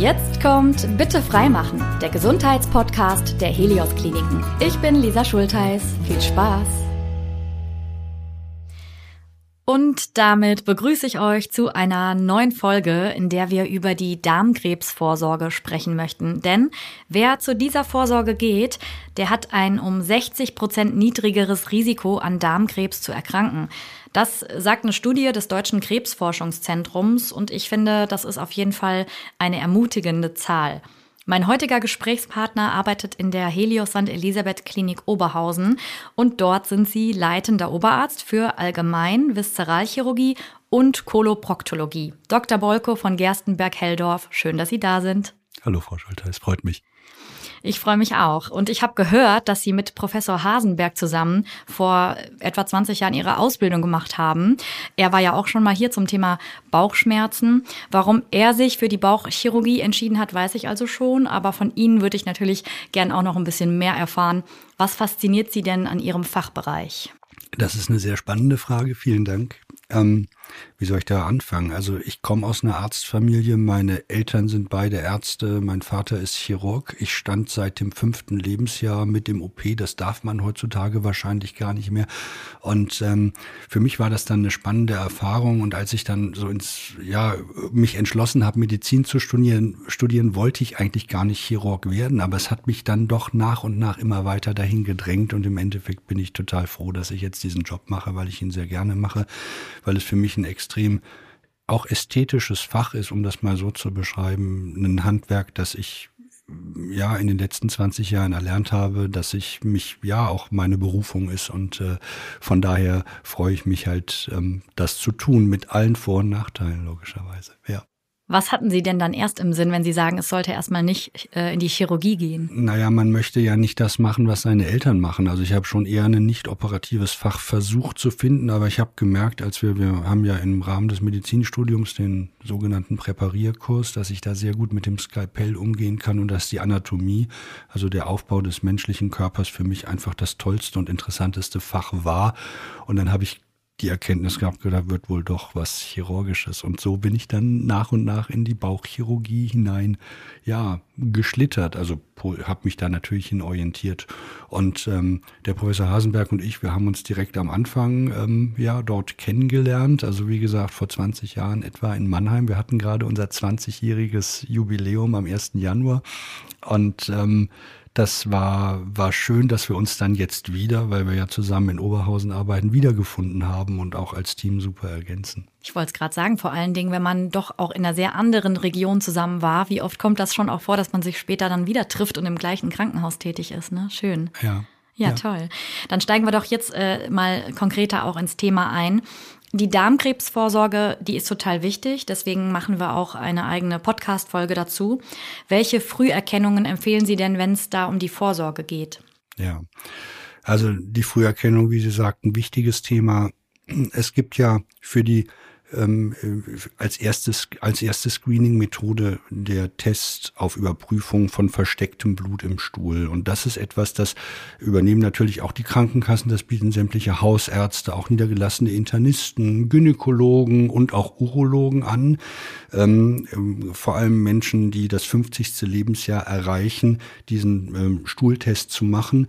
Jetzt kommt Bitte freimachen, der Gesundheitspodcast der Helios Kliniken. Ich bin Lisa Schultheiß. Viel Spaß! Und damit begrüße ich euch zu einer neuen Folge, in der wir über die Darmkrebsvorsorge sprechen möchten. Denn wer zu dieser Vorsorge geht, der hat ein um 60 Prozent niedrigeres Risiko an Darmkrebs zu erkranken. Das sagt eine Studie des Deutschen Krebsforschungszentrums und ich finde, das ist auf jeden Fall eine ermutigende Zahl. Mein heutiger Gesprächspartner arbeitet in der Helios St. Elisabeth Klinik Oberhausen und dort sind sie leitender Oberarzt für Allgemein, Viszeralchirurgie und Koloproktologie. Dr. Bolko von Gerstenberg-Helldorf, schön, dass Sie da sind. Hallo, Frau Scholter, es freut mich. Ich freue mich auch. Und ich habe gehört, dass Sie mit Professor Hasenberg zusammen vor etwa 20 Jahren Ihre Ausbildung gemacht haben. Er war ja auch schon mal hier zum Thema Bauchschmerzen. Warum er sich für die Bauchchirurgie entschieden hat, weiß ich also schon. Aber von Ihnen würde ich natürlich gern auch noch ein bisschen mehr erfahren. Was fasziniert Sie denn an Ihrem Fachbereich? Das ist eine sehr spannende Frage. Vielen Dank. Ähm, wie soll ich da anfangen? Also ich komme aus einer Arztfamilie, meine Eltern sind beide Ärzte, mein Vater ist Chirurg. Ich stand seit dem fünften Lebensjahr mit dem OP, das darf man heutzutage wahrscheinlich gar nicht mehr. Und ähm, für mich war das dann eine spannende Erfahrung. Und als ich dann so ins, ja, mich entschlossen habe, Medizin zu studieren, studieren, wollte ich eigentlich gar nicht Chirurg werden, aber es hat mich dann doch nach und nach immer weiter dahin gedrängt. Und im Endeffekt bin ich total froh, dass ich jetzt diesen Job mache, weil ich ihn sehr gerne mache, weil es für mich ein extrem auch ästhetisches Fach ist, um das mal so zu beschreiben, ein Handwerk, das ich ja in den letzten 20 Jahren erlernt habe, dass ich mich ja auch meine Berufung ist und äh, von daher freue ich mich halt, ähm, das zu tun mit allen Vor- und Nachteilen logischerweise. Ja. Was hatten Sie denn dann erst im Sinn, wenn Sie sagen, es sollte erstmal nicht äh, in die Chirurgie gehen? Naja, man möchte ja nicht das machen, was seine Eltern machen. Also ich habe schon eher ein nicht operatives Fach versucht zu finden, aber ich habe gemerkt, als wir, wir haben ja im Rahmen des Medizinstudiums den sogenannten Präparierkurs, dass ich da sehr gut mit dem Skalpell umgehen kann und dass die Anatomie, also der Aufbau des menschlichen Körpers für mich einfach das tollste und interessanteste Fach war. Und dann habe ich die Erkenntnis gehabt, da wird wohl doch was Chirurgisches. Und so bin ich dann nach und nach in die Bauchchirurgie hinein, ja, geschlittert. Also habe mich da natürlich hin orientiert. Und ähm, der Professor Hasenberg und ich, wir haben uns direkt am Anfang ähm, ja dort kennengelernt. Also wie gesagt, vor 20 Jahren etwa in Mannheim. Wir hatten gerade unser 20-jähriges Jubiläum am 1. Januar. Und ähm, das war, war schön, dass wir uns dann jetzt wieder, weil wir ja zusammen in Oberhausen arbeiten, wiedergefunden haben und auch als Team super ergänzen. Ich wollte es gerade sagen, vor allen Dingen, wenn man doch auch in einer sehr anderen Region zusammen war, wie oft kommt das schon auch vor, dass man sich später dann wieder trifft und im gleichen Krankenhaus tätig ist, ne? Schön. Ja. Ja, ja, toll. Dann steigen wir doch jetzt äh, mal konkreter auch ins Thema ein. Die Darmkrebsvorsorge, die ist total wichtig. Deswegen machen wir auch eine eigene Podcast-Folge dazu. Welche Früherkennungen empfehlen Sie denn, wenn es da um die Vorsorge geht? Ja, also die Früherkennung, wie Sie sagten, wichtiges Thema. Es gibt ja für die ähm, als erstes als erste Screening-Methode der Test auf Überprüfung von verstecktem Blut im Stuhl. Und das ist etwas, das übernehmen natürlich auch die Krankenkassen, das bieten sämtliche Hausärzte, auch niedergelassene Internisten, Gynäkologen und auch Urologen an. Ähm, vor allem Menschen, die das 50. Lebensjahr erreichen, diesen ähm, Stuhltest zu machen.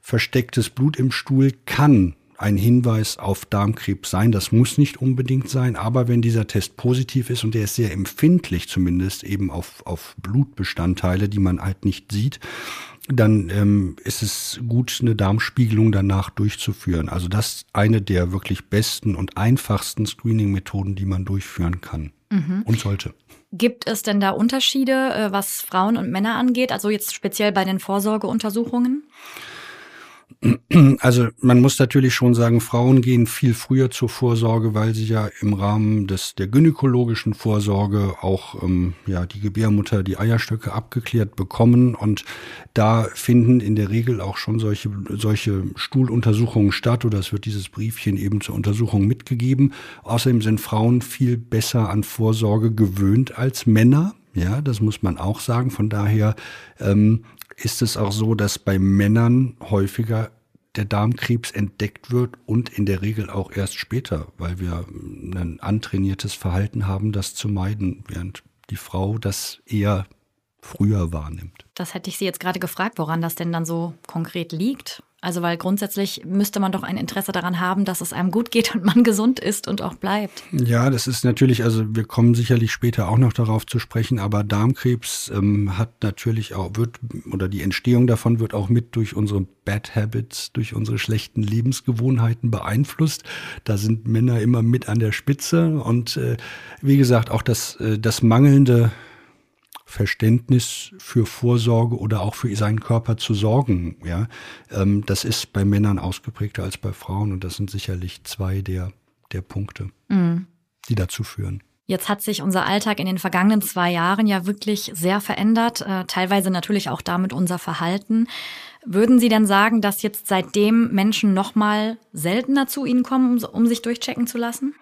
Verstecktes Blut im Stuhl kann ein Hinweis auf Darmkrebs sein. Das muss nicht unbedingt sein, aber wenn dieser Test positiv ist und der ist sehr empfindlich zumindest eben auf, auf Blutbestandteile, die man halt nicht sieht, dann ähm, ist es gut, eine Darmspiegelung danach durchzuführen. Also das ist eine der wirklich besten und einfachsten Screening-Methoden, die man durchführen kann mhm. und sollte. Gibt es denn da Unterschiede, äh, was Frauen und Männer angeht? Also jetzt speziell bei den Vorsorgeuntersuchungen? Also man muss natürlich schon sagen, Frauen gehen viel früher zur Vorsorge, weil sie ja im Rahmen des der gynäkologischen Vorsorge auch ähm, ja die Gebärmutter, die Eierstöcke abgeklärt bekommen und da finden in der Regel auch schon solche solche Stuhluntersuchungen statt oder es wird dieses Briefchen eben zur Untersuchung mitgegeben. Außerdem sind Frauen viel besser an Vorsorge gewöhnt als Männer. Ja, das muss man auch sagen. Von daher ähm, ist es auch so, dass bei Männern häufiger der Darmkrebs entdeckt wird und in der Regel auch erst später, weil wir ein antrainiertes Verhalten haben, das zu meiden, während die Frau das eher früher wahrnimmt. Das hätte ich Sie jetzt gerade gefragt, woran das denn dann so konkret liegt. Also weil grundsätzlich müsste man doch ein Interesse daran haben, dass es einem gut geht und man gesund ist und auch bleibt. Ja, das ist natürlich, also wir kommen sicherlich später auch noch darauf zu sprechen, aber Darmkrebs ähm, hat natürlich auch, wird, oder die Entstehung davon wird auch mit durch unsere Bad Habits, durch unsere schlechten Lebensgewohnheiten beeinflusst. Da sind Männer immer mit an der Spitze und äh, wie gesagt, auch das, äh, das mangelnde Verständnis für Vorsorge oder auch für seinen Körper zu sorgen. Ja, ähm, das ist bei Männern ausgeprägter als bei Frauen und das sind sicherlich zwei der, der Punkte, mhm. die dazu führen. Jetzt hat sich unser Alltag in den vergangenen zwei Jahren ja wirklich sehr verändert, äh, teilweise natürlich auch damit unser Verhalten. Würden Sie denn sagen, dass jetzt seitdem Menschen noch mal seltener zu Ihnen kommen, um sich durchchecken zu lassen?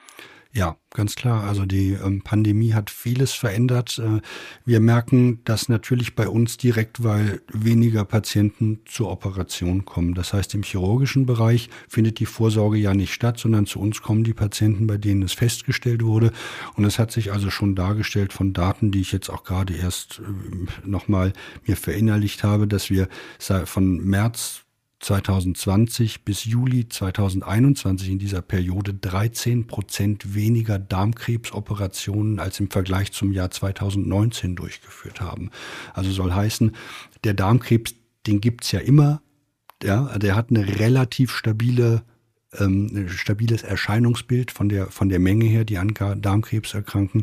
Ja, ganz klar. Also die ähm, Pandemie hat vieles verändert. Äh, wir merken das natürlich bei uns direkt, weil weniger Patienten zur Operation kommen. Das heißt, im chirurgischen Bereich findet die Vorsorge ja nicht statt, sondern zu uns kommen die Patienten, bei denen es festgestellt wurde. Und es hat sich also schon dargestellt von Daten, die ich jetzt auch gerade erst äh, nochmal mir verinnerlicht habe, dass wir von März 2020 bis Juli 2021 in dieser Periode 13 Prozent weniger Darmkrebsoperationen als im Vergleich zum Jahr 2019 durchgeführt haben. Also soll heißen, der Darmkrebs, den gibt's ja immer. Ja, der hat eine relativ stabile ähm, stabiles Erscheinungsbild von der, von der Menge her, die an Darmkrebs erkranken.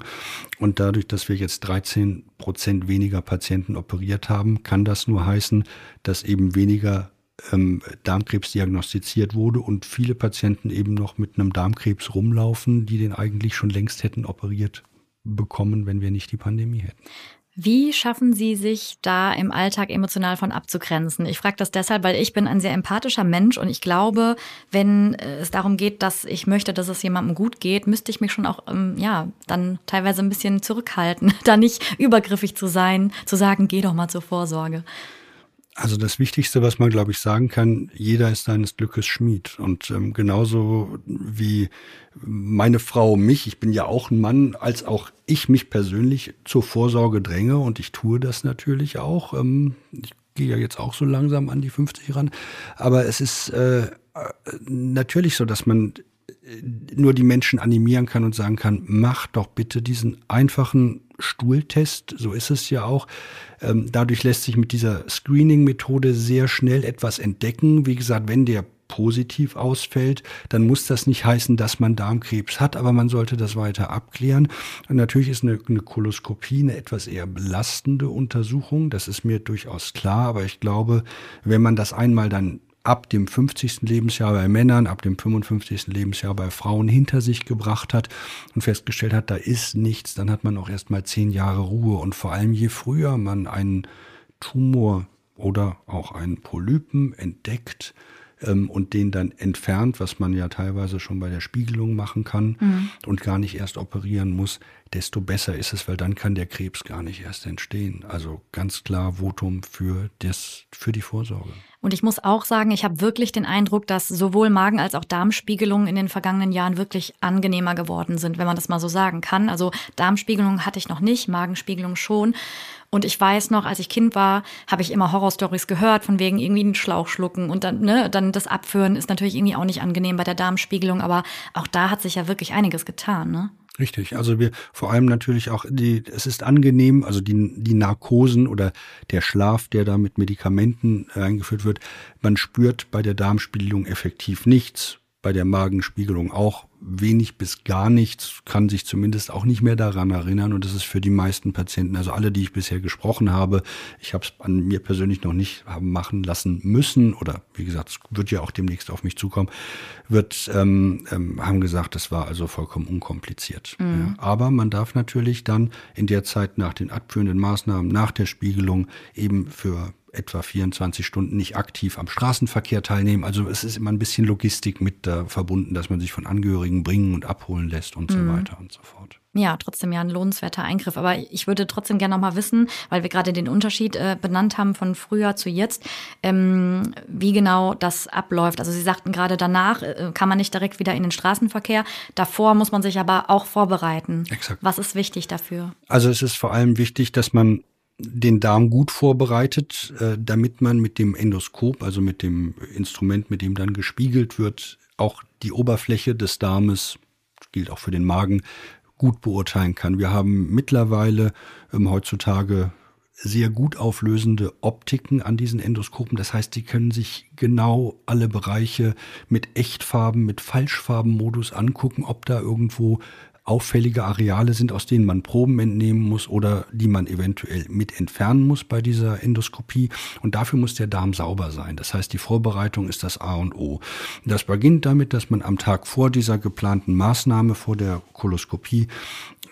Und dadurch, dass wir jetzt 13 Prozent weniger Patienten operiert haben, kann das nur heißen, dass eben weniger ähm, Darmkrebs diagnostiziert wurde und viele Patienten eben noch mit einem Darmkrebs rumlaufen, die den eigentlich schon längst hätten operiert bekommen, wenn wir nicht die Pandemie hätten. Wie schaffen Sie sich da im Alltag emotional von abzugrenzen? Ich frage das deshalb, weil ich bin ein sehr empathischer Mensch und ich glaube, wenn es darum geht, dass ich möchte, dass es jemandem gut geht, müsste ich mich schon auch, ähm, ja, dann teilweise ein bisschen zurückhalten, da nicht übergriffig zu sein, zu sagen, geh doch mal zur Vorsorge. Also das Wichtigste, was man, glaube ich, sagen kann, jeder ist seines Glückes Schmied. Und ähm, genauso wie meine Frau mich, ich bin ja auch ein Mann, als auch ich mich persönlich zur Vorsorge dränge und ich tue das natürlich auch. Ähm, ich gehe ja jetzt auch so langsam an die 50 ran. Aber es ist äh, natürlich so, dass man nur die Menschen animieren kann und sagen kann, mach doch bitte diesen einfachen Stuhltest, so ist es ja auch. Ähm, dadurch lässt sich mit dieser Screening-Methode sehr schnell etwas entdecken. Wie gesagt, wenn der positiv ausfällt, dann muss das nicht heißen, dass man Darmkrebs hat, aber man sollte das weiter abklären. Und natürlich ist eine, eine Koloskopie eine etwas eher belastende Untersuchung, das ist mir durchaus klar, aber ich glaube, wenn man das einmal dann ab dem 50. Lebensjahr bei Männern, ab dem 55. Lebensjahr bei Frauen hinter sich gebracht hat und festgestellt hat, da ist nichts, dann hat man auch erst mal zehn Jahre Ruhe. Und vor allem je früher man einen Tumor oder auch einen Polypen entdeckt, ähm, und den dann entfernt, was man ja teilweise schon bei der Spiegelung machen kann mhm. und gar nicht erst operieren muss, desto besser ist es, weil dann kann der Krebs gar nicht erst entstehen. Also ganz klar Votum für, das, für die Vorsorge. Und ich muss auch sagen, ich habe wirklich den Eindruck, dass sowohl Magen- als auch Darmspiegelungen in den vergangenen Jahren wirklich angenehmer geworden sind, wenn man das mal so sagen kann. Also Darmspiegelungen hatte ich noch nicht, Magenspiegelung schon. Und ich weiß noch, als ich Kind war, habe ich immer Horrorstories gehört, von wegen irgendwie einen Schlauch schlucken und dann, ne, dann das Abführen ist natürlich irgendwie auch nicht angenehm bei der Darmspiegelung, aber auch da hat sich ja wirklich einiges getan, ne? Richtig, also wir vor allem natürlich auch die, es ist angenehm, also die, die Narkosen oder der Schlaf, der da mit Medikamenten eingeführt wird, man spürt bei der Darmspiegelung effektiv nichts bei der Magenspiegelung auch wenig bis gar nichts, kann sich zumindest auch nicht mehr daran erinnern. Und das ist für die meisten Patienten, also alle, die ich bisher gesprochen habe, ich habe es an mir persönlich noch nicht haben machen lassen müssen oder wie gesagt, es wird ja auch demnächst auf mich zukommen, wird ähm, ähm, haben gesagt, das war also vollkommen unkompliziert. Mhm. Ja. Aber man darf natürlich dann in der Zeit nach den abführenden Maßnahmen, nach der Spiegelung eben für etwa 24 Stunden nicht aktiv am Straßenverkehr teilnehmen. Also es ist immer ein bisschen Logistik mit da verbunden, dass man sich von Angehörigen bringen und abholen lässt und mhm. so weiter und so fort. ja, trotzdem ja ein lohnenswerter Eingriff. Aber ich würde trotzdem gerne noch mal wissen, weil wir gerade den Unterschied äh, benannt haben von früher zu jetzt, ähm, wie genau das abläuft. Also Sie sagten gerade, danach äh, kann man nicht direkt wieder in den Straßenverkehr. Davor muss man sich aber auch vorbereiten. Exakt. Was ist wichtig dafür? Also es ist vor allem wichtig, dass man den Darm gut vorbereitet, äh, damit man mit dem Endoskop, also mit dem Instrument, mit dem dann gespiegelt wird, auch die Oberfläche des Darmes, gilt auch für den Magen, gut beurteilen kann. Wir haben mittlerweile ähm, heutzutage sehr gut auflösende Optiken an diesen Endoskopen. Das heißt, die können sich genau alle Bereiche mit Echtfarben, mit Falschfarbenmodus angucken, ob da irgendwo auffällige Areale sind, aus denen man Proben entnehmen muss oder die man eventuell mit entfernen muss bei dieser Endoskopie. Und dafür muss der Darm sauber sein. Das heißt, die Vorbereitung ist das A und O. Das beginnt damit, dass man am Tag vor dieser geplanten Maßnahme, vor der Koloskopie,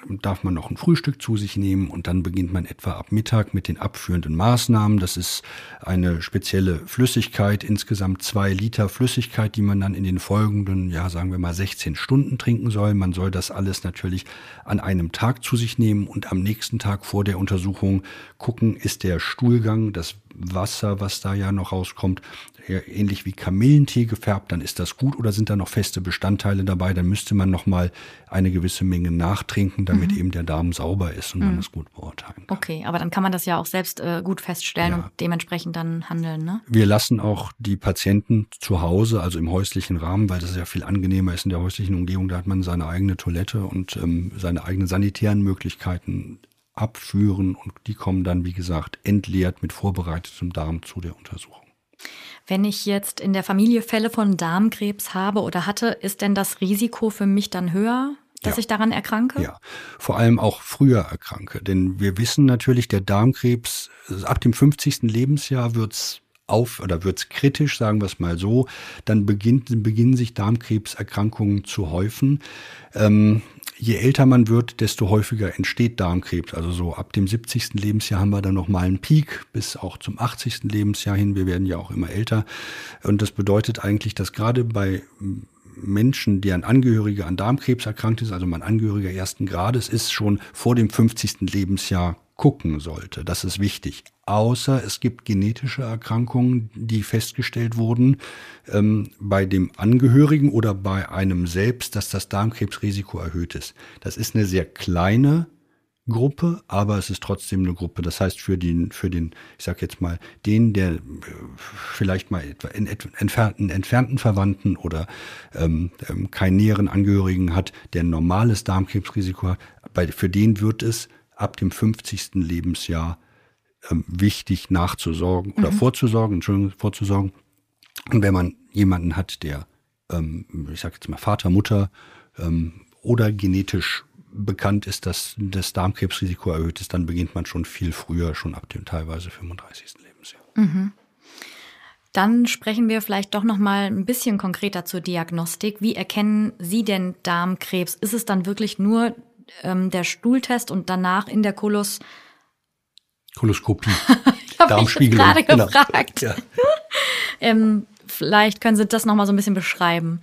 darf man noch ein Frühstück zu sich nehmen und dann beginnt man etwa ab Mittag mit den abführenden Maßnahmen. Das ist eine spezielle Flüssigkeit, insgesamt zwei Liter Flüssigkeit, die man dann in den folgenden, ja, sagen wir mal 16 Stunden trinken soll. Man soll das alles natürlich an einem Tag zu sich nehmen und am nächsten Tag vor der Untersuchung gucken, ist der Stuhlgang, das Wasser, was da ja noch rauskommt, ähnlich wie Kamillentee gefärbt, dann ist das gut oder sind da noch feste Bestandteile dabei, dann müsste man noch mal eine gewisse Menge nachtrinken, damit mhm. eben der Darm sauber ist und mhm. man es gut beurteilen kann. Okay, aber dann kann man das ja auch selbst äh, gut feststellen ja. und dementsprechend dann handeln, ne? Wir lassen auch die Patienten zu Hause, also im häuslichen Rahmen, weil das ja viel angenehmer ist in der häuslichen Umgebung, da hat man seine eigene Toilette und ähm, seine eigenen sanitären Möglichkeiten abführen und die kommen dann, wie gesagt, entleert mit vorbereitetem Darm zu der Untersuchung. Wenn ich jetzt in der Familie Fälle von Darmkrebs habe oder hatte, ist denn das Risiko für mich dann höher, dass ja. ich daran erkranke? Ja, vor allem auch früher erkranke. Denn wir wissen natürlich, der Darmkrebs, ab dem 50. Lebensjahr wird's auf oder wird's kritisch, sagen wir es mal so, dann beginnt, beginnen sich Darmkrebserkrankungen zu häufen. Ähm, je älter man wird, desto häufiger entsteht Darmkrebs. Also so ab dem 70. Lebensjahr haben wir dann nochmal einen Peak bis auch zum 80. Lebensjahr hin. Wir werden ja auch immer älter. Und das bedeutet eigentlich, dass gerade bei Menschen, deren Angehörige an Darmkrebs erkrankt ist, also mein Angehöriger ersten Grades, ist schon vor dem 50. Lebensjahr gucken sollte. Das ist wichtig. Außer es gibt genetische Erkrankungen, die festgestellt wurden ähm, bei dem Angehörigen oder bei einem selbst, dass das Darmkrebsrisiko erhöht ist. Das ist eine sehr kleine Gruppe, aber es ist trotzdem eine Gruppe. Das heißt, für den, für den, ich sag jetzt mal, den, der äh, vielleicht mal etwa in entfernten, entfernten Verwandten oder ähm, ähm, keinen näheren Angehörigen hat, der ein normales Darmkrebsrisiko hat, bei, für den wird es ab dem 50. Lebensjahr ähm, wichtig nachzusorgen oder mhm. vorzusorgen, Entschuldigung, vorzusorgen. Und wenn man jemanden hat, der, ähm, ich sage jetzt mal Vater, Mutter ähm, oder genetisch bekannt ist, dass das Darmkrebsrisiko erhöht ist, dann beginnt man schon viel früher, schon ab dem teilweise 35. Lebensjahr. Mhm. Dann sprechen wir vielleicht doch noch mal ein bisschen konkreter zur Diagnostik. Wie erkennen Sie denn Darmkrebs? Ist es dann wirklich nur ähm, der Stuhltest und danach in der Kolos Koloskopie. Darmspiegelung. Ich gerade genau. gefragt. Ja. ähm, vielleicht können Sie das noch mal so ein bisschen beschreiben.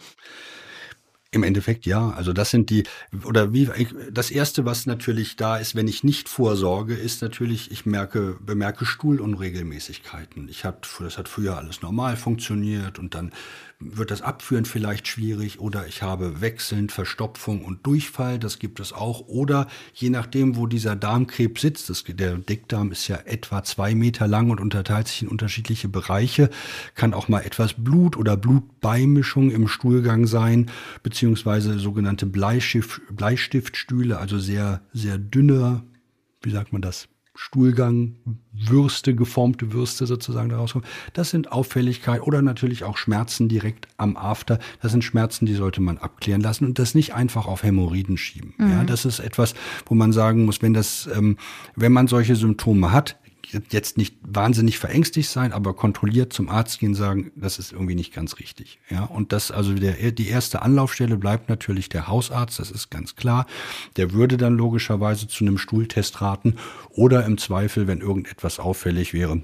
Im Endeffekt ja. Also das sind die, oder wie, das erste, was natürlich da ist, wenn ich nicht vorsorge, ist natürlich, ich merke, bemerke Stuhlunregelmäßigkeiten. Ich hab, das hat früher alles normal funktioniert und dann wird das Abführen vielleicht schwierig oder ich habe wechselnd Verstopfung und Durchfall, das gibt es auch. Oder je nachdem, wo dieser Darmkrebs sitzt, das, der Dickdarm ist ja etwa zwei Meter lang und unterteilt sich in unterschiedliche Bereiche, kann auch mal etwas Blut oder Blutbeimischung im Stuhlgang sein, beziehungsweise sogenannte Bleistift, Bleistiftstühle, also sehr, sehr dünne, wie sagt man das, Stuhlgang, Würste, geformte Würste sozusagen daraus kommen. Das sind Auffälligkeit oder natürlich auch Schmerzen direkt am After. Das sind Schmerzen, die sollte man abklären lassen und das nicht einfach auf Hämorrhoiden schieben. Mhm. Ja, das ist etwas, wo man sagen muss, wenn das, ähm, wenn man solche Symptome hat, jetzt nicht wahnsinnig verängstigt sein, aber kontrolliert zum Arzt gehen, sagen, das ist irgendwie nicht ganz richtig. Ja, und das, also der, die erste Anlaufstelle bleibt natürlich der Hausarzt, das ist ganz klar. Der würde dann logischerweise zu einem Stuhltest raten oder im Zweifel, wenn irgendetwas auffällig wäre,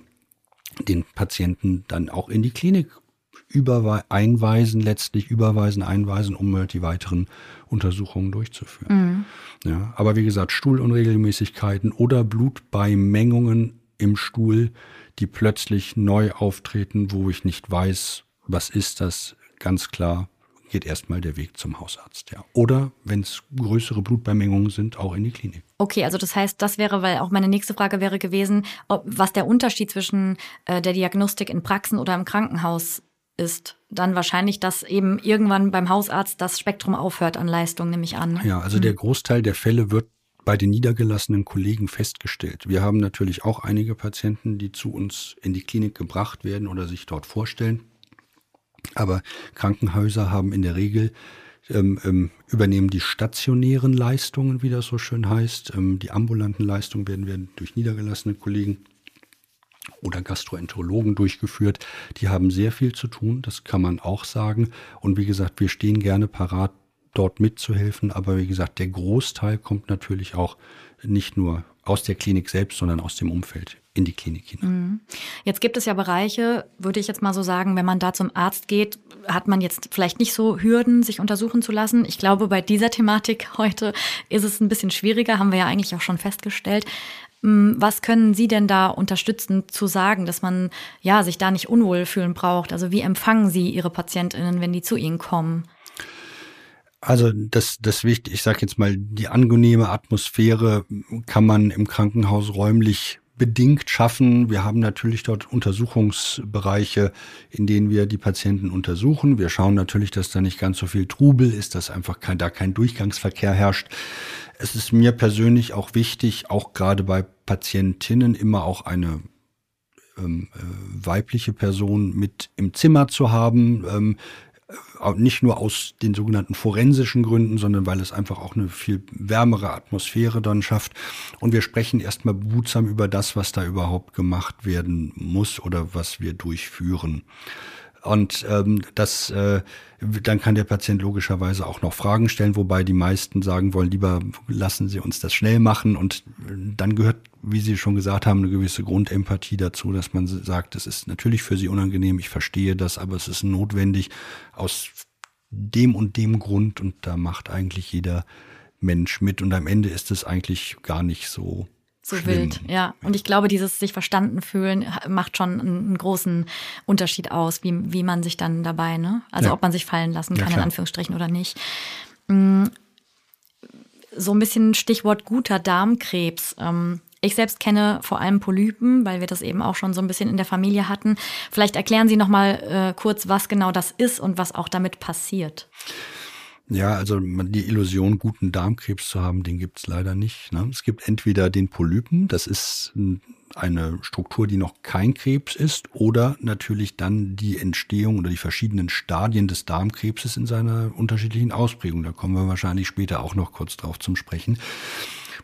den Patienten dann auch in die Klinik einweisen, letztlich überweisen, einweisen, um halt die weiteren Untersuchungen durchzuführen. Mhm. Ja, aber wie gesagt, Stuhlunregelmäßigkeiten oder Blutbeimengungen im Stuhl, die plötzlich neu auftreten, wo ich nicht weiß, was ist das, ganz klar geht erstmal der Weg zum Hausarzt. Ja. Oder wenn es größere Blutbeimengungen sind, auch in die Klinik. Okay, also das heißt, das wäre, weil auch meine nächste Frage wäre gewesen, ob, was der Unterschied zwischen äh, der Diagnostik in Praxen oder im Krankenhaus ist. Dann wahrscheinlich, dass eben irgendwann beim Hausarzt das Spektrum aufhört an Leistung, nehme ich an. Ja, also mhm. der Großteil der Fälle wird bei den niedergelassenen Kollegen festgestellt. Wir haben natürlich auch einige Patienten, die zu uns in die Klinik gebracht werden oder sich dort vorstellen. Aber Krankenhäuser haben in der Regel ähm, ähm, übernehmen die stationären Leistungen, wie das so schön heißt. Ähm, die ambulanten Leistungen werden, werden durch niedergelassene Kollegen oder Gastroenterologen durchgeführt. Die haben sehr viel zu tun, das kann man auch sagen. Und wie gesagt, wir stehen gerne parat, dort mitzuhelfen. Aber wie gesagt, der Großteil kommt natürlich auch nicht nur aus der Klinik selbst, sondern aus dem Umfeld in die Klinik hinein. Mhm. Jetzt gibt es ja Bereiche, würde ich jetzt mal so sagen, wenn man da zum Arzt geht, hat man jetzt vielleicht nicht so Hürden, sich untersuchen zu lassen. Ich glaube, bei dieser Thematik heute ist es ein bisschen schwieriger, haben wir ja eigentlich auch schon festgestellt. Mm, was können Sie denn da unterstützend zu sagen, dass man ja sich da nicht unwohl fühlen braucht? Also wie empfangen Sie Ihre Patientinnen, wenn die zu Ihnen kommen? Also das, das wichtig, ich sage jetzt mal, die angenehme Atmosphäre kann man im Krankenhaus räumlich bedingt schaffen. Wir haben natürlich dort Untersuchungsbereiche, in denen wir die Patienten untersuchen. Wir schauen natürlich, dass da nicht ganz so viel Trubel ist, dass einfach kein, da kein Durchgangsverkehr herrscht. Es ist mir persönlich auch wichtig, auch gerade bei Patientinnen immer auch eine ähm, äh, weibliche Person mit im Zimmer zu haben. Ähm, nicht nur aus den sogenannten forensischen Gründen, sondern weil es einfach auch eine viel wärmere Atmosphäre dann schafft. Und wir sprechen erstmal behutsam über das, was da überhaupt gemacht werden muss oder was wir durchführen. Und ähm, das, äh, dann kann der Patient logischerweise auch noch Fragen stellen, wobei die meisten sagen wollen, lieber lassen Sie uns das schnell machen. Und dann gehört, wie Sie schon gesagt haben, eine gewisse Grundempathie dazu, dass man sagt, es ist natürlich für Sie unangenehm, ich verstehe das, aber es ist notwendig aus dem und dem Grund und da macht eigentlich jeder Mensch mit und am Ende ist es eigentlich gar nicht so so Schlimm. wild, ja. Und ich glaube, dieses sich verstanden fühlen macht schon einen großen Unterschied aus, wie, wie man sich dann dabei, ne? Also ja. ob man sich fallen lassen kann, ja, in Anführungsstrichen oder nicht. Mm, so ein bisschen Stichwort guter Darmkrebs. Ähm, ich selbst kenne vor allem Polypen, weil wir das eben auch schon so ein bisschen in der Familie hatten. Vielleicht erklären Sie noch mal äh, kurz, was genau das ist und was auch damit passiert. Ja, also die Illusion, guten Darmkrebs zu haben, den gibt's leider nicht. Ne? Es gibt entweder den Polypen, das ist eine Struktur, die noch kein Krebs ist, oder natürlich dann die Entstehung oder die verschiedenen Stadien des Darmkrebses in seiner unterschiedlichen Ausprägung. Da kommen wir wahrscheinlich später auch noch kurz drauf zum Sprechen.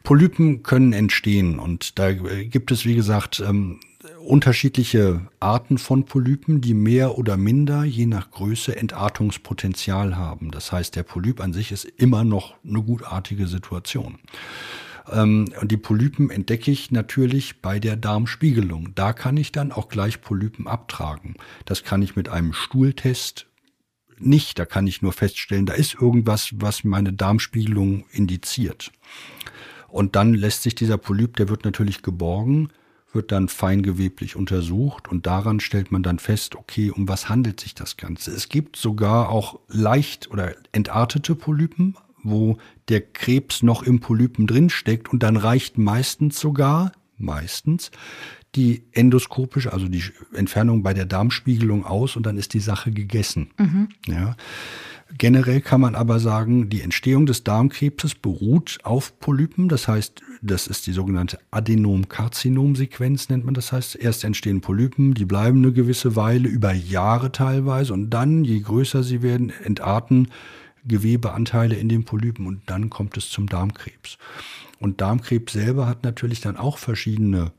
Polypen können entstehen und da gibt es, wie gesagt, ähm, unterschiedliche Arten von Polypen, die mehr oder minder, je nach Größe, Entartungspotenzial haben. Das heißt, der Polyp an sich ist immer noch eine gutartige Situation. Ähm, und die Polypen entdecke ich natürlich bei der Darmspiegelung. Da kann ich dann auch gleich Polypen abtragen. Das kann ich mit einem Stuhltest nicht. Da kann ich nur feststellen, da ist irgendwas, was meine Darmspiegelung indiziert. Und dann lässt sich dieser Polyp, der wird natürlich geborgen, wird dann feingeweblich untersucht und daran stellt man dann fest, okay, um was handelt sich das Ganze? Es gibt sogar auch leicht oder entartete Polypen, wo der Krebs noch im Polypen drinsteckt und dann reicht meistens sogar, meistens, die endoskopische, also die Entfernung bei der Darmspiegelung aus und dann ist die Sache gegessen. Mhm. Ja. Generell kann man aber sagen, die Entstehung des Darmkrebses beruht auf Polypen. Das heißt, das ist die sogenannte Adenom-Karzinom-Sequenz, nennt man das. Heißt, erst entstehen Polypen, die bleiben eine gewisse Weile, über Jahre teilweise. Und dann, je größer sie werden, entarten Gewebeanteile in den Polypen und dann kommt es zum Darmkrebs. Und Darmkrebs selber hat natürlich dann auch verschiedene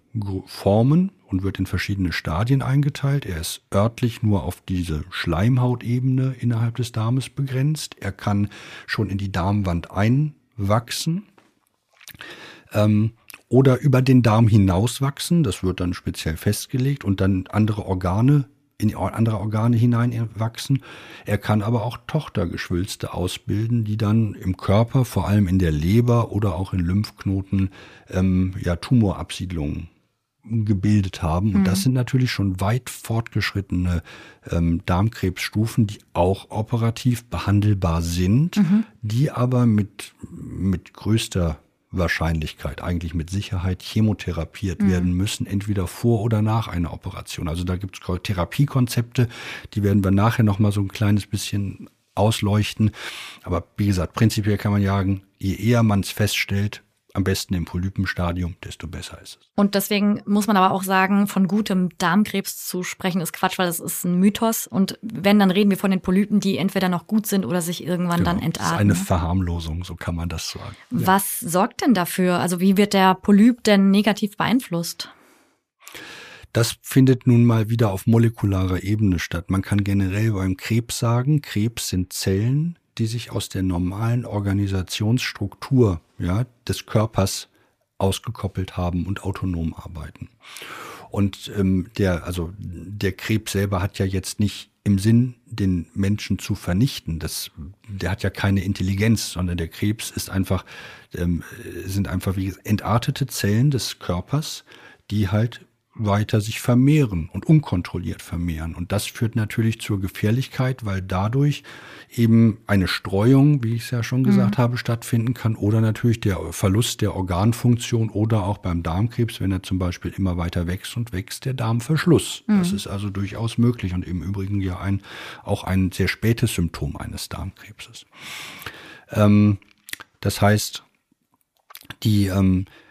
Formen und wird in verschiedene Stadien eingeteilt. Er ist örtlich nur auf diese Schleimhautebene innerhalb des Darmes begrenzt. Er kann schon in die Darmwand einwachsen ähm, oder über den Darm hinauswachsen. Das wird dann speziell festgelegt und dann andere Organe in andere Organe hineinwachsen. Er kann aber auch Tochtergeschwülste ausbilden, die dann im Körper, vor allem in der Leber oder auch in Lymphknoten, ähm, ja, Tumorabsiedlungen gebildet haben. Und mhm. das sind natürlich schon weit fortgeschrittene ähm, Darmkrebsstufen, die auch operativ behandelbar sind, mhm. die aber mit, mit größter Wahrscheinlichkeit, eigentlich mit Sicherheit chemotherapiert mhm. werden müssen, entweder vor oder nach einer Operation. Also da gibt es Therapiekonzepte, die werden wir nachher nochmal so ein kleines bisschen ausleuchten. Aber wie gesagt, prinzipiell kann man sagen, je eher man es feststellt, am besten im Polypenstadium, desto besser ist es. Und deswegen muss man aber auch sagen, von gutem Darmkrebs zu sprechen ist Quatsch, weil das ist ein Mythos. Und wenn, dann reden wir von den Polypen, die entweder noch gut sind oder sich irgendwann genau, dann entarten. Das ist eine Verharmlosung, so kann man das sagen. Was ja. sorgt denn dafür? Also wie wird der Polyp denn negativ beeinflusst? Das findet nun mal wieder auf molekularer Ebene statt. Man kann generell beim Krebs sagen, Krebs sind Zellen, die sich aus der normalen Organisationsstruktur ja, des Körpers ausgekoppelt haben und autonom arbeiten. Und ähm, der, also der Krebs selber hat ja jetzt nicht im Sinn, den Menschen zu vernichten. Das, der hat ja keine Intelligenz, sondern der Krebs ist einfach, ähm, sind einfach wie entartete Zellen des Körpers, die halt weiter sich vermehren und unkontrolliert vermehren. Und das führt natürlich zur Gefährlichkeit, weil dadurch eben eine Streuung, wie ich es ja schon gesagt mhm. habe, stattfinden kann oder natürlich der Verlust der Organfunktion oder auch beim Darmkrebs, wenn er zum Beispiel immer weiter wächst und wächst, der Darmverschluss. Mhm. Das ist also durchaus möglich und im Übrigen ja ein, auch ein sehr spätes Symptom eines Darmkrebses. Ähm, das heißt, die, ähm, äh,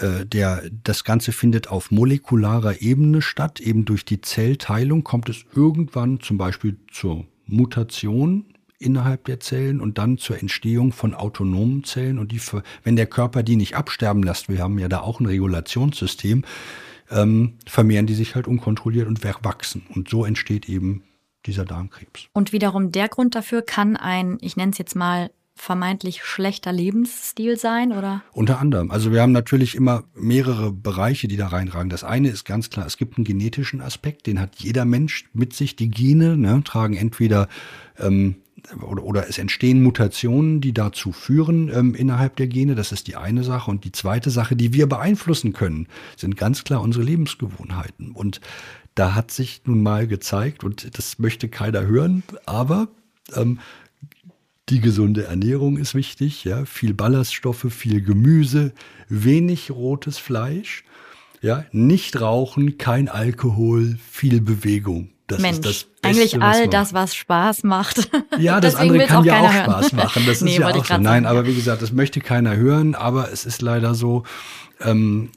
der, das Ganze findet auf molekularer Ebene statt. Eben durch die Zellteilung kommt es irgendwann zum Beispiel zur Mutation innerhalb der Zellen und dann zur Entstehung von autonomen Zellen. Und die, wenn der Körper die nicht absterben lässt, wir haben ja da auch ein Regulationssystem, ähm, vermehren die sich halt unkontrolliert und wachsen. Und so entsteht eben dieser Darmkrebs. Und wiederum der Grund dafür kann ein, ich nenne es jetzt mal vermeintlich schlechter Lebensstil sein, oder? Unter anderem. Also wir haben natürlich immer mehrere Bereiche, die da reinragen. Das eine ist ganz klar, es gibt einen genetischen Aspekt, den hat jeder Mensch mit sich. Die Gene ne, tragen entweder ähm, oder, oder es entstehen Mutationen, die dazu führen ähm, innerhalb der Gene. Das ist die eine Sache. Und die zweite Sache, die wir beeinflussen können, sind ganz klar unsere Lebensgewohnheiten. Und da hat sich nun mal gezeigt, und das möchte keiner hören, aber ähm, die gesunde Ernährung ist wichtig, ja, viel Ballaststoffe, viel Gemüse, wenig rotes Fleisch, ja, nicht rauchen, kein Alkohol, viel Bewegung. Das Mensch, Beste, eigentlich all das, was Spaß macht. Ja, das andere kann auch ja auch hören. Spaß machen. Das nee, ist ja auch so. Nein, sagen, aber wie gesagt, das möchte keiner hören, aber es ist leider so, ähm,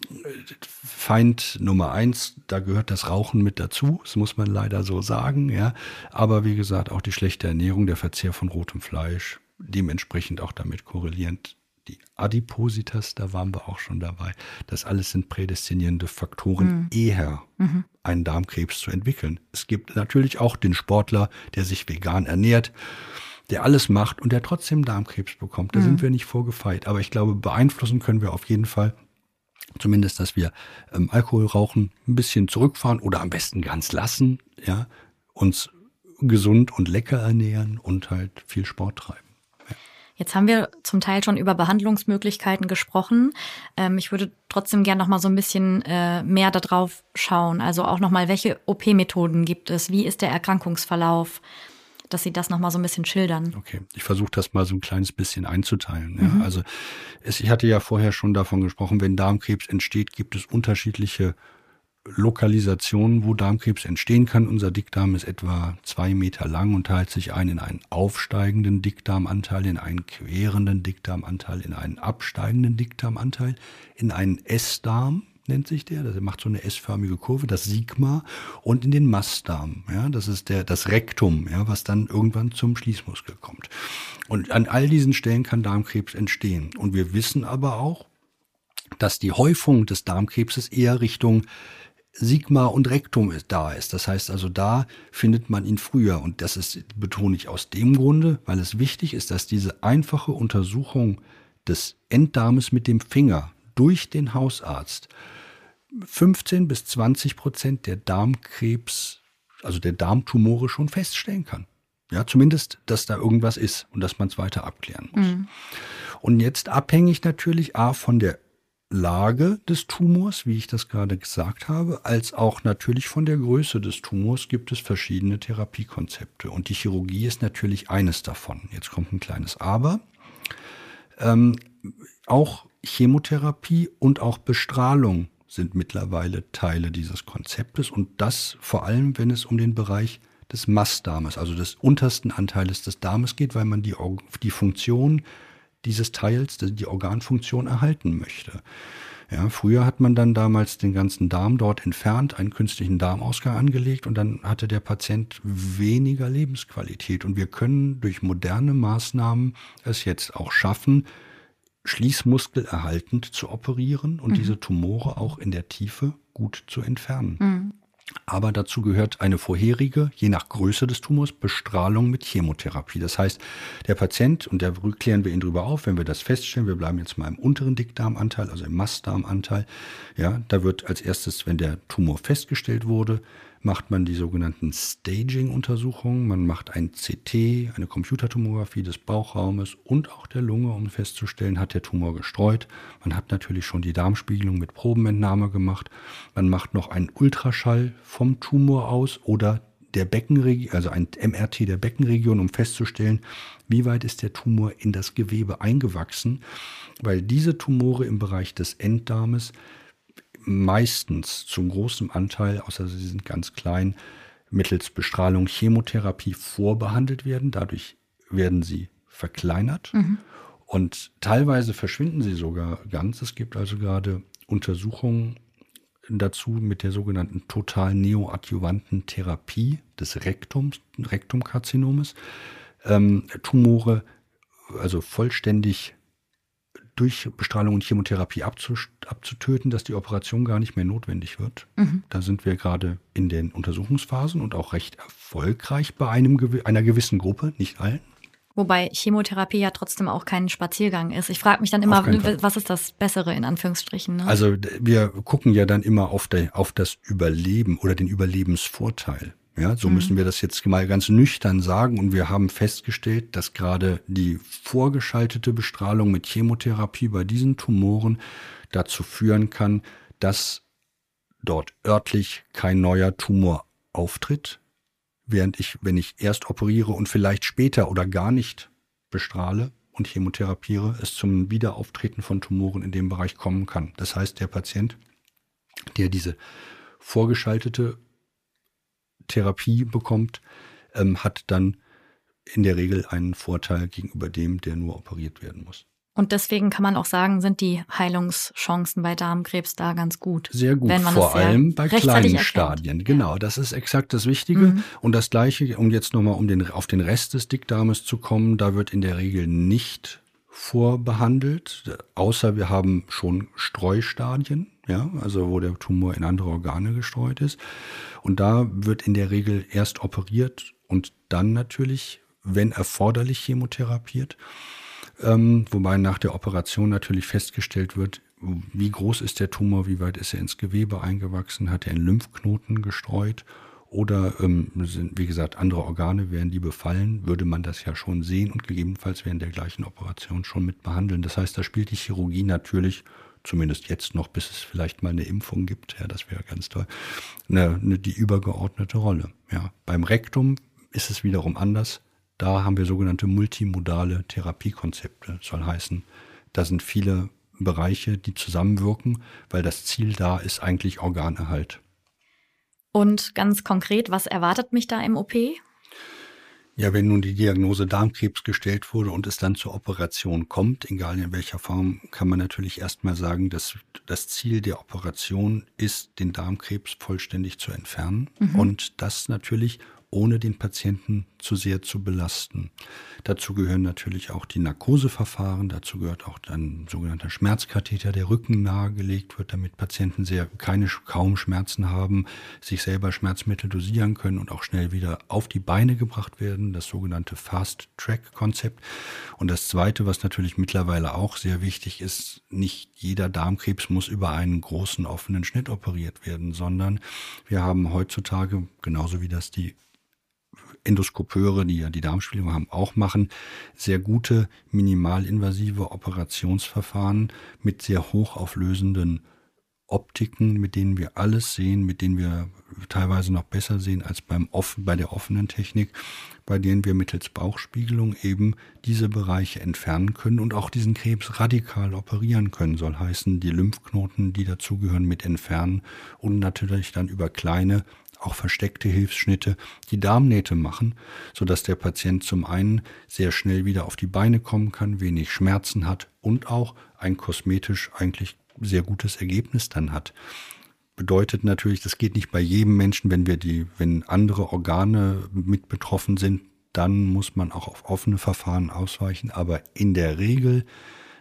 Feind Nummer eins, da gehört das Rauchen mit dazu, das muss man leider so sagen, ja. Aber wie gesagt, auch die schlechte Ernährung, der Verzehr von rotem Fleisch, dementsprechend auch damit korrelierend die Adipositas, da waren wir auch schon dabei. Das alles sind prädestinierende Faktoren, mhm. eher mhm. einen Darmkrebs zu entwickeln. Es gibt natürlich auch den Sportler, der sich vegan ernährt, der alles macht und der trotzdem Darmkrebs bekommt. Da mhm. sind wir nicht vorgefeit. Aber ich glaube, beeinflussen können wir auf jeden Fall zumindest, dass wir ähm, Alkohol rauchen, ein bisschen zurückfahren oder am besten ganz lassen, ja, uns gesund und lecker ernähren und halt viel Sport treiben. Jetzt haben wir zum Teil schon über Behandlungsmöglichkeiten gesprochen. Ähm, ich würde trotzdem gerne noch mal so ein bisschen äh, mehr darauf schauen. Also auch noch mal, welche OP-Methoden gibt es? Wie ist der Erkrankungsverlauf? dass Sie das nochmal so ein bisschen schildern. Okay, ich versuche das mal so ein kleines bisschen einzuteilen. Ja. Mhm. Also es, ich hatte ja vorher schon davon gesprochen, wenn Darmkrebs entsteht, gibt es unterschiedliche Lokalisationen, wo Darmkrebs entstehen kann. Unser Dickdarm ist etwa zwei Meter lang und teilt sich ein in einen aufsteigenden Dickdarmanteil, in einen querenden Dickdarmanteil, in einen absteigenden Dickdarmanteil, in einen Essdarm, nennt sich der. Der macht so eine S-förmige Kurve, das Sigma und in den Mastdarm. Ja, das ist der, das Rektum, ja, was dann irgendwann zum Schließmuskel kommt. Und an all diesen Stellen kann Darmkrebs entstehen. Und wir wissen aber auch, dass die Häufung des Darmkrebses eher Richtung Sigma und Rektum da ist. Das heißt also, da findet man ihn früher. Und das ist, betone ich aus dem Grunde, weil es wichtig ist, dass diese einfache Untersuchung des Enddarmes mit dem Finger durch den Hausarzt 15 bis 20 Prozent der Darmkrebs also der Darmtumore schon feststellen kann. Ja, zumindest, dass da irgendwas ist und dass man es weiter abklären muss. Mhm. Und jetzt abhängig natürlich A von der Lage des Tumors, wie ich das gerade gesagt habe, als auch natürlich von der Größe des Tumors gibt es verschiedene Therapiekonzepte. Und die Chirurgie ist natürlich eines davon. Jetzt kommt ein kleines Aber. Ähm, auch Chemotherapie und auch Bestrahlung sind mittlerweile Teile dieses Konzeptes und das vor allem, wenn es um den Bereich des Mastdarmes, also des untersten Anteiles des Darmes geht, weil man die, die Funktion dieses Teils, die Organfunktion erhalten möchte. Ja, früher hat man dann damals den ganzen Darm dort entfernt, einen künstlichen Darmausgang angelegt und dann hatte der Patient weniger Lebensqualität. Und wir können durch moderne Maßnahmen es jetzt auch schaffen, schließmuskelerhaltend zu operieren und mhm. diese Tumore auch in der Tiefe gut zu entfernen. Mhm. Aber dazu gehört eine vorherige, je nach Größe des Tumors, Bestrahlung mit Chemotherapie. Das heißt, der Patient, und da klären wir ihn drüber auf, wenn wir das feststellen, wir bleiben jetzt mal im unteren Dickdarmanteil, also im Mastdarmanteil, ja, da wird als erstes, wenn der Tumor festgestellt wurde, macht man die sogenannten Staging-Untersuchungen. Man macht ein CT, eine Computertomographie des Bauchraumes und auch der Lunge, um festzustellen, hat der Tumor gestreut. Man hat natürlich schon die Darmspiegelung mit Probenentnahme gemacht. Man macht noch einen Ultraschall vom Tumor aus oder der Beckenregion, also ein MRT der Beckenregion, um festzustellen, wie weit ist der Tumor in das Gewebe eingewachsen, weil diese Tumore im Bereich des Enddarmes meistens zum großen Anteil, außer sie sind ganz klein, mittels Bestrahlung, Chemotherapie vorbehandelt werden. Dadurch werden sie verkleinert mhm. und teilweise verschwinden sie sogar ganz. Es gibt also gerade Untersuchungen dazu mit der sogenannten total neoadjuvanten Therapie des Rektums, Rektumkarzinomes. Ähm, Tumore also vollständig durch Bestrahlung und Chemotherapie abzutöten, dass die Operation gar nicht mehr notwendig wird. Mhm. Da sind wir gerade in den Untersuchungsphasen und auch recht erfolgreich bei einem, einer gewissen Gruppe, nicht allen. Wobei Chemotherapie ja trotzdem auch kein Spaziergang ist. Ich frage mich dann immer, was ist das Bessere in Anführungsstrichen? Ne? Also wir gucken ja dann immer auf, der, auf das Überleben oder den Überlebensvorteil. Ja, so mhm. müssen wir das jetzt mal ganz nüchtern sagen. Und wir haben festgestellt, dass gerade die vorgeschaltete Bestrahlung mit Chemotherapie bei diesen Tumoren dazu führen kann, dass dort örtlich kein neuer Tumor auftritt, während ich, wenn ich erst operiere und vielleicht später oder gar nicht bestrahle und chemotherapiere, es zum Wiederauftreten von Tumoren in dem Bereich kommen kann. Das heißt, der Patient, der diese vorgeschaltete Therapie bekommt, ähm, hat dann in der Regel einen Vorteil gegenüber dem, der nur operiert werden muss. Und deswegen kann man auch sagen, sind die Heilungschancen bei Darmkrebs da ganz gut. Sehr gut, vor allem bei kleinen. Stadien. Genau, das ist exakt das Wichtige. Mhm. Und das Gleiche, um jetzt nochmal um den, auf den Rest des Dickdarmes zu kommen, da wird in der Regel nicht vorbehandelt, außer wir haben schon Streustadien ja, also wo der Tumor in andere Organe gestreut ist. Und da wird in der Regel erst operiert und dann natürlich, wenn erforderlich, chemotherapiert. Ähm, wobei nach der Operation natürlich festgestellt wird, wie groß ist der Tumor, wie weit ist er ins Gewebe eingewachsen, hat er einen Lymphknoten gestreut oder ähm, sind, wie gesagt, andere Organe, werden die befallen, würde man das ja schon sehen und gegebenenfalls während der gleichen Operation schon mit behandeln. Das heißt, da spielt die Chirurgie natürlich zumindest jetzt noch, bis es vielleicht mal eine Impfung gibt, ja, das wäre ganz toll, eine, eine, die übergeordnete Rolle. Ja. Beim Rektum ist es wiederum anders. Da haben wir sogenannte multimodale Therapiekonzepte. Soll heißen, da sind viele Bereiche, die zusammenwirken, weil das Ziel da ist eigentlich Organerhalt. Und ganz konkret, was erwartet mich da im OP? Ja, wenn nun die Diagnose Darmkrebs gestellt wurde und es dann zur Operation kommt, egal in welcher Form, kann man natürlich erstmal sagen, dass das Ziel der Operation ist, den Darmkrebs vollständig zu entfernen. Mhm. Und das natürlich ohne den Patienten zu sehr zu belasten. Dazu gehören natürlich auch die Narkoseverfahren, dazu gehört auch ein sogenannter Schmerzkatheter, der Rücken nahegelegt wird, damit Patienten sehr keine kaum Schmerzen haben, sich selber Schmerzmittel dosieren können und auch schnell wieder auf die Beine gebracht werden, das sogenannte Fast Track Konzept. Und das zweite, was natürlich mittlerweile auch sehr wichtig ist, nicht jeder Darmkrebs muss über einen großen offenen Schnitt operiert werden, sondern wir haben heutzutage genauso wie das die Endoskopeure, die ja die Darmspiegelung haben, auch machen, sehr gute minimalinvasive Operationsverfahren mit sehr hochauflösenden Optiken, mit denen wir alles sehen, mit denen wir teilweise noch besser sehen als beim offen, bei der offenen Technik, bei denen wir mittels Bauchspiegelung eben diese Bereiche entfernen können und auch diesen Krebs radikal operieren können. Soll heißen, die Lymphknoten, die dazugehören, mit entfernen und natürlich dann über kleine auch versteckte Hilfsschnitte, die Darmnähte machen, sodass der Patient zum einen sehr schnell wieder auf die Beine kommen kann, wenig Schmerzen hat und auch ein kosmetisch eigentlich sehr gutes Ergebnis dann hat. Bedeutet natürlich, das geht nicht bei jedem Menschen, wenn wir die, wenn andere Organe mit betroffen sind, dann muss man auch auf offene Verfahren ausweichen. Aber in der Regel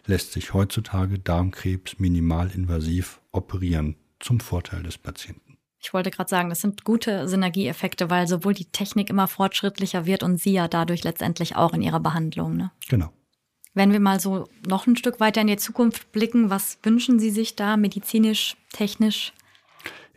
lässt sich heutzutage Darmkrebs minimalinvasiv operieren zum Vorteil des Patienten. Ich wollte gerade sagen, das sind gute Synergieeffekte, weil sowohl die Technik immer fortschrittlicher wird und Sie ja dadurch letztendlich auch in Ihrer Behandlung. Ne? Genau. Wenn wir mal so noch ein Stück weiter in die Zukunft blicken, was wünschen Sie sich da medizinisch, technisch?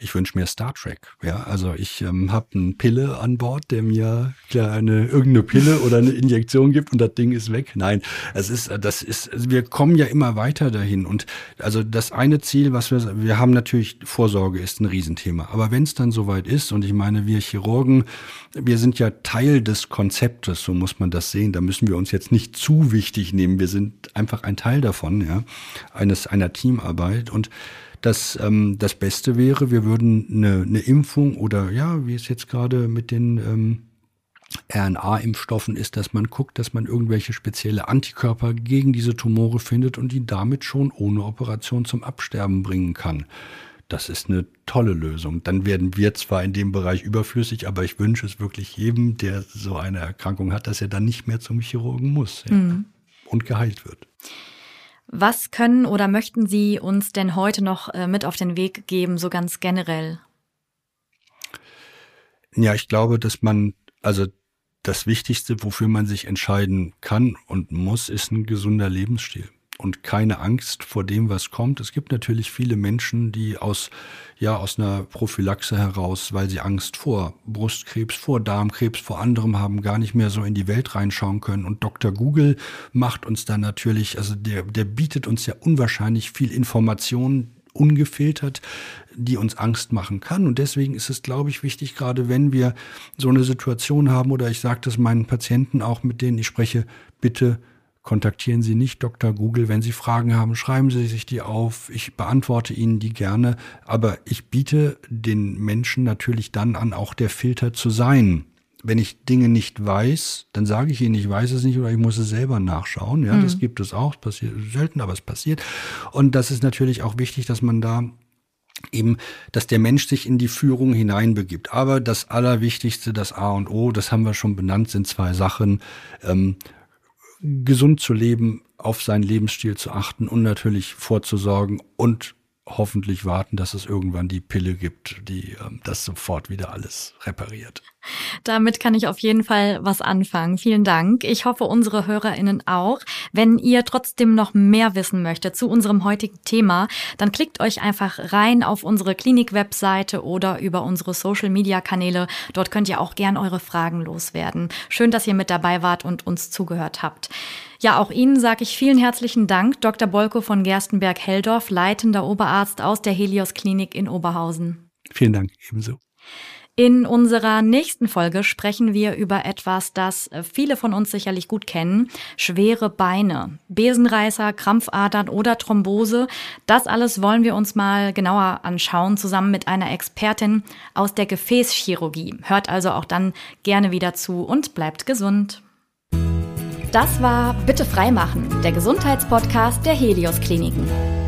Ich wünsche mir Star Trek. Ja, also ich ähm, habe eine Pille an Bord, der mir eine irgendeine Pille oder eine Injektion gibt und das Ding ist weg. Nein, es ist das ist also wir kommen ja immer weiter dahin und also das eine Ziel, was wir wir haben natürlich Vorsorge ist ein Riesenthema, aber wenn es dann soweit ist und ich meine, wir Chirurgen, wir sind ja Teil des Konzeptes, so muss man das sehen. Da müssen wir uns jetzt nicht zu wichtig nehmen. Wir sind einfach ein Teil davon, ja, eines einer Teamarbeit und dass ähm, das Beste wäre, wir würden eine, eine Impfung oder ja, wie es jetzt gerade mit den ähm, RNA-Impfstoffen ist, dass man guckt, dass man irgendwelche spezielle Antikörper gegen diese Tumore findet und die damit schon ohne Operation zum Absterben bringen kann. Das ist eine tolle Lösung. Dann werden wir zwar in dem Bereich überflüssig, aber ich wünsche es wirklich jedem, der so eine Erkrankung hat, dass er dann nicht mehr zum Chirurgen muss ja, mhm. und geheilt wird. Was können oder möchten Sie uns denn heute noch äh, mit auf den Weg geben, so ganz generell? Ja, ich glaube, dass man, also das Wichtigste, wofür man sich entscheiden kann und muss, ist ein gesunder Lebensstil und keine Angst vor dem, was kommt. Es gibt natürlich viele Menschen, die aus, ja, aus einer Prophylaxe heraus, weil sie Angst vor Brustkrebs, vor Darmkrebs, vor anderem haben, gar nicht mehr so in die Welt reinschauen können. Und Dr. Google macht uns dann natürlich, also der, der bietet uns ja unwahrscheinlich viel Information, ungefiltert, die uns Angst machen kann. Und deswegen ist es, glaube ich, wichtig, gerade wenn wir so eine Situation haben, oder ich sage das meinen Patienten auch, mit denen ich spreche, bitte Kontaktieren Sie nicht Dr. Google. Wenn Sie Fragen haben, schreiben Sie sich die auf. Ich beantworte Ihnen die gerne. Aber ich biete den Menschen natürlich dann an, auch der Filter zu sein. Wenn ich Dinge nicht weiß, dann sage ich ihnen, ich weiß es nicht oder ich muss es selber nachschauen. Ja, mhm. das gibt es auch. passiert selten, aber es passiert. Und das ist natürlich auch wichtig, dass man da eben, dass der Mensch sich in die Führung hineinbegibt. Aber das Allerwichtigste, das A und O, das haben wir schon benannt, sind zwei Sachen. Ähm, gesund zu leben, auf seinen Lebensstil zu achten und natürlich vorzusorgen und hoffentlich warten, dass es irgendwann die Pille gibt, die ähm, das sofort wieder alles repariert. Damit kann ich auf jeden Fall was anfangen. Vielen Dank. Ich hoffe, unsere HörerInnen auch. Wenn ihr trotzdem noch mehr wissen möchtet zu unserem heutigen Thema, dann klickt euch einfach rein auf unsere Klinik-Webseite oder über unsere Social-Media-Kanäle. Dort könnt ihr auch gern eure Fragen loswerden. Schön, dass ihr mit dabei wart und uns zugehört habt. Ja, auch Ihnen sage ich vielen herzlichen Dank, Dr. Bolko von Gerstenberg-Helldorf, leitender Oberarzt aus der Helios Klinik in Oberhausen. Vielen Dank, ebenso. In unserer nächsten Folge sprechen wir über etwas, das viele von uns sicherlich gut kennen. Schwere Beine, Besenreißer, Krampfadern oder Thrombose. Das alles wollen wir uns mal genauer anschauen, zusammen mit einer Expertin aus der Gefäßchirurgie. Hört also auch dann gerne wieder zu und bleibt gesund. Das war Bitte freimachen, der Gesundheitspodcast der Helios Kliniken.